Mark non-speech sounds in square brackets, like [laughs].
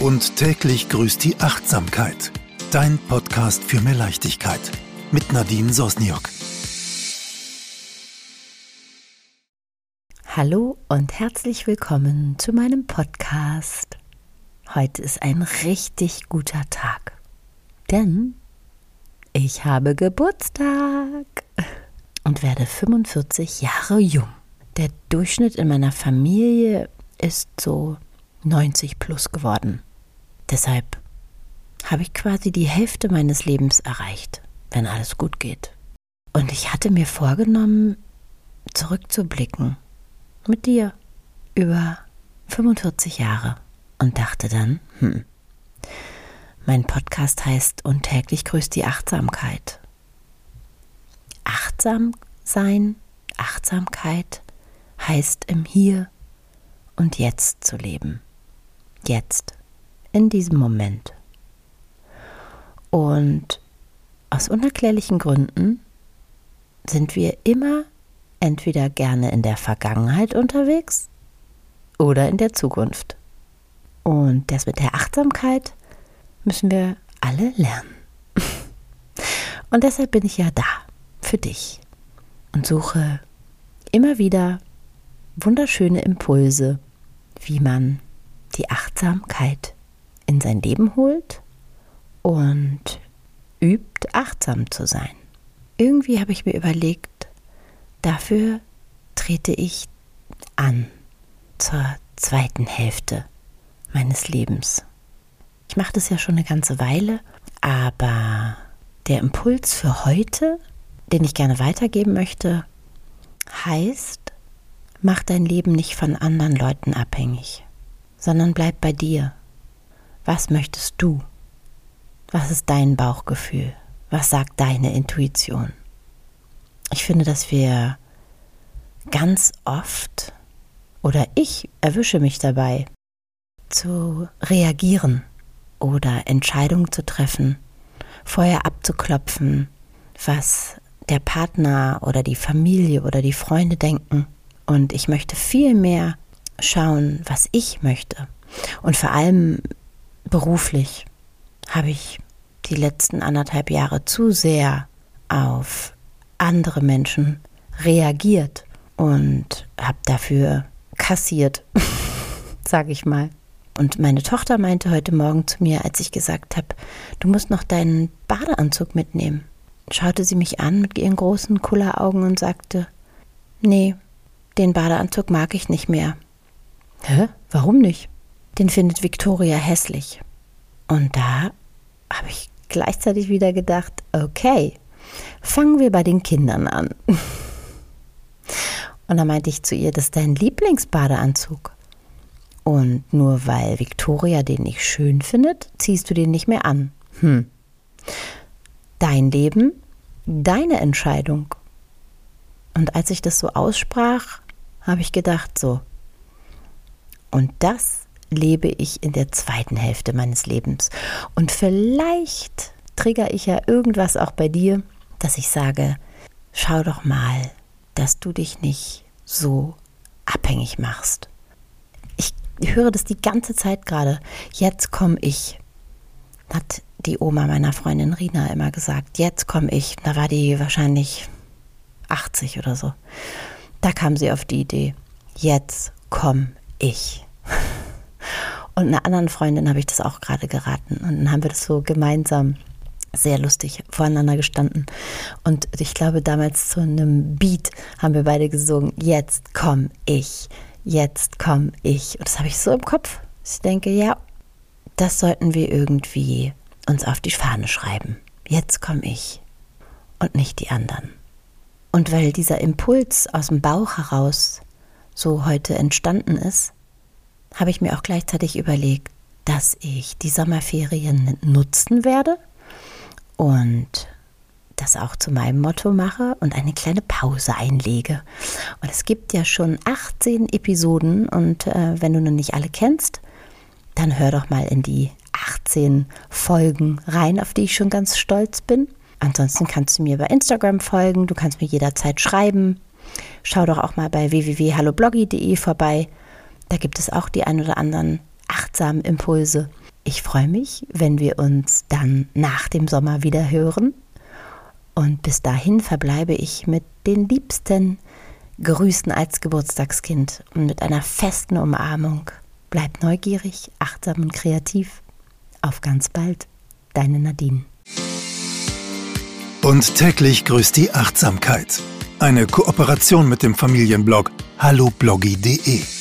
und täglich grüßt die Achtsamkeit. Dein Podcast für mehr Leichtigkeit mit Nadine Sosniok. Hallo und herzlich willkommen zu meinem Podcast. Heute ist ein richtig guter Tag, denn ich habe Geburtstag und werde 45 Jahre jung. Der Durchschnitt in meiner Familie ist so 90 plus geworden. Deshalb habe ich quasi die Hälfte meines Lebens erreicht, wenn alles gut geht. Und ich hatte mir vorgenommen, zurückzublicken mit dir über 45 Jahre und dachte dann, hm, mein Podcast heißt Und täglich grüßt die Achtsamkeit. Achtsam sein, Achtsamkeit heißt im Hier und Jetzt zu leben. Jetzt in diesem Moment. Und aus unerklärlichen Gründen sind wir immer entweder gerne in der Vergangenheit unterwegs oder in der Zukunft. Und das mit der Achtsamkeit müssen wir alle lernen. [laughs] Und deshalb bin ich ja da für dich und suche immer wieder wunderschöne Impulse, wie man die Achtsamkeit in sein Leben holt und übt, achtsam zu sein. Irgendwie habe ich mir überlegt, dafür trete ich an zur zweiten Hälfte meines Lebens. Ich mache das ja schon eine ganze Weile, aber der Impuls für heute, den ich gerne weitergeben möchte, heißt, mach dein Leben nicht von anderen Leuten abhängig, sondern bleib bei dir. Was möchtest du? Was ist dein Bauchgefühl? Was sagt deine Intuition? Ich finde, dass wir ganz oft oder ich erwische mich dabei, zu reagieren oder Entscheidungen zu treffen, vorher abzuklopfen, was der Partner oder die Familie oder die Freunde denken. Und ich möchte viel mehr schauen, was ich möchte. Und vor allem beruflich habe ich die letzten anderthalb Jahre zu sehr auf andere Menschen reagiert und habe dafür kassiert, [laughs] sage ich mal. Und meine Tochter meinte heute Morgen zu mir, als ich gesagt habe, du musst noch deinen Badeanzug mitnehmen, schaute sie mich an mit ihren großen Kulleraugen und sagte, nee, den Badeanzug mag ich nicht mehr. Hä? Warum nicht? den findet Victoria hässlich. Und da habe ich gleichzeitig wieder gedacht, okay, fangen wir bei den Kindern an. [laughs] Und da meinte ich zu ihr, das ist dein Lieblingsbadeanzug. Und nur weil Victoria den nicht schön findet, ziehst du den nicht mehr an. Hm. Dein Leben, deine Entscheidung. Und als ich das so aussprach, habe ich gedacht, so. Und das lebe ich in der zweiten Hälfte meines Lebens. Und vielleicht trigger ich ja irgendwas auch bei dir, dass ich sage, schau doch mal, dass du dich nicht so abhängig machst. Ich höre das die ganze Zeit gerade. Jetzt komme ich, hat die Oma meiner Freundin Rina immer gesagt. Jetzt komme ich. Da war die wahrscheinlich 80 oder so. Da kam sie auf die Idee. Jetzt komme ich. Und einer anderen Freundin habe ich das auch gerade geraten. Und dann haben wir das so gemeinsam sehr lustig voreinander gestanden. Und ich glaube, damals zu einem Beat haben wir beide gesungen, jetzt komm ich, jetzt komm ich. Und das habe ich so im Kopf. Ich denke, ja, das sollten wir irgendwie uns auf die Fahne schreiben. Jetzt komm ich und nicht die anderen. Und weil dieser Impuls aus dem Bauch heraus so heute entstanden ist, habe ich mir auch gleichzeitig überlegt, dass ich die Sommerferien nutzen werde und das auch zu meinem Motto mache und eine kleine Pause einlege. Und es gibt ja schon 18 Episoden und äh, wenn du noch nicht alle kennst, dann hör doch mal in die 18 Folgen rein, auf die ich schon ganz stolz bin. Ansonsten kannst du mir bei Instagram folgen, du kannst mir jederzeit schreiben. Schau doch auch mal bei www.hallobloggy.de vorbei. Da gibt es auch die ein oder anderen achtsamen Impulse. Ich freue mich, wenn wir uns dann nach dem Sommer wieder hören. Und bis dahin verbleibe ich mit den liebsten Grüßen als Geburtstagskind und mit einer festen Umarmung. Bleib neugierig, achtsam und kreativ. Auf ganz bald, deine Nadine. Und täglich grüßt die Achtsamkeit. Eine Kooperation mit dem Familienblog hallobloggy.de.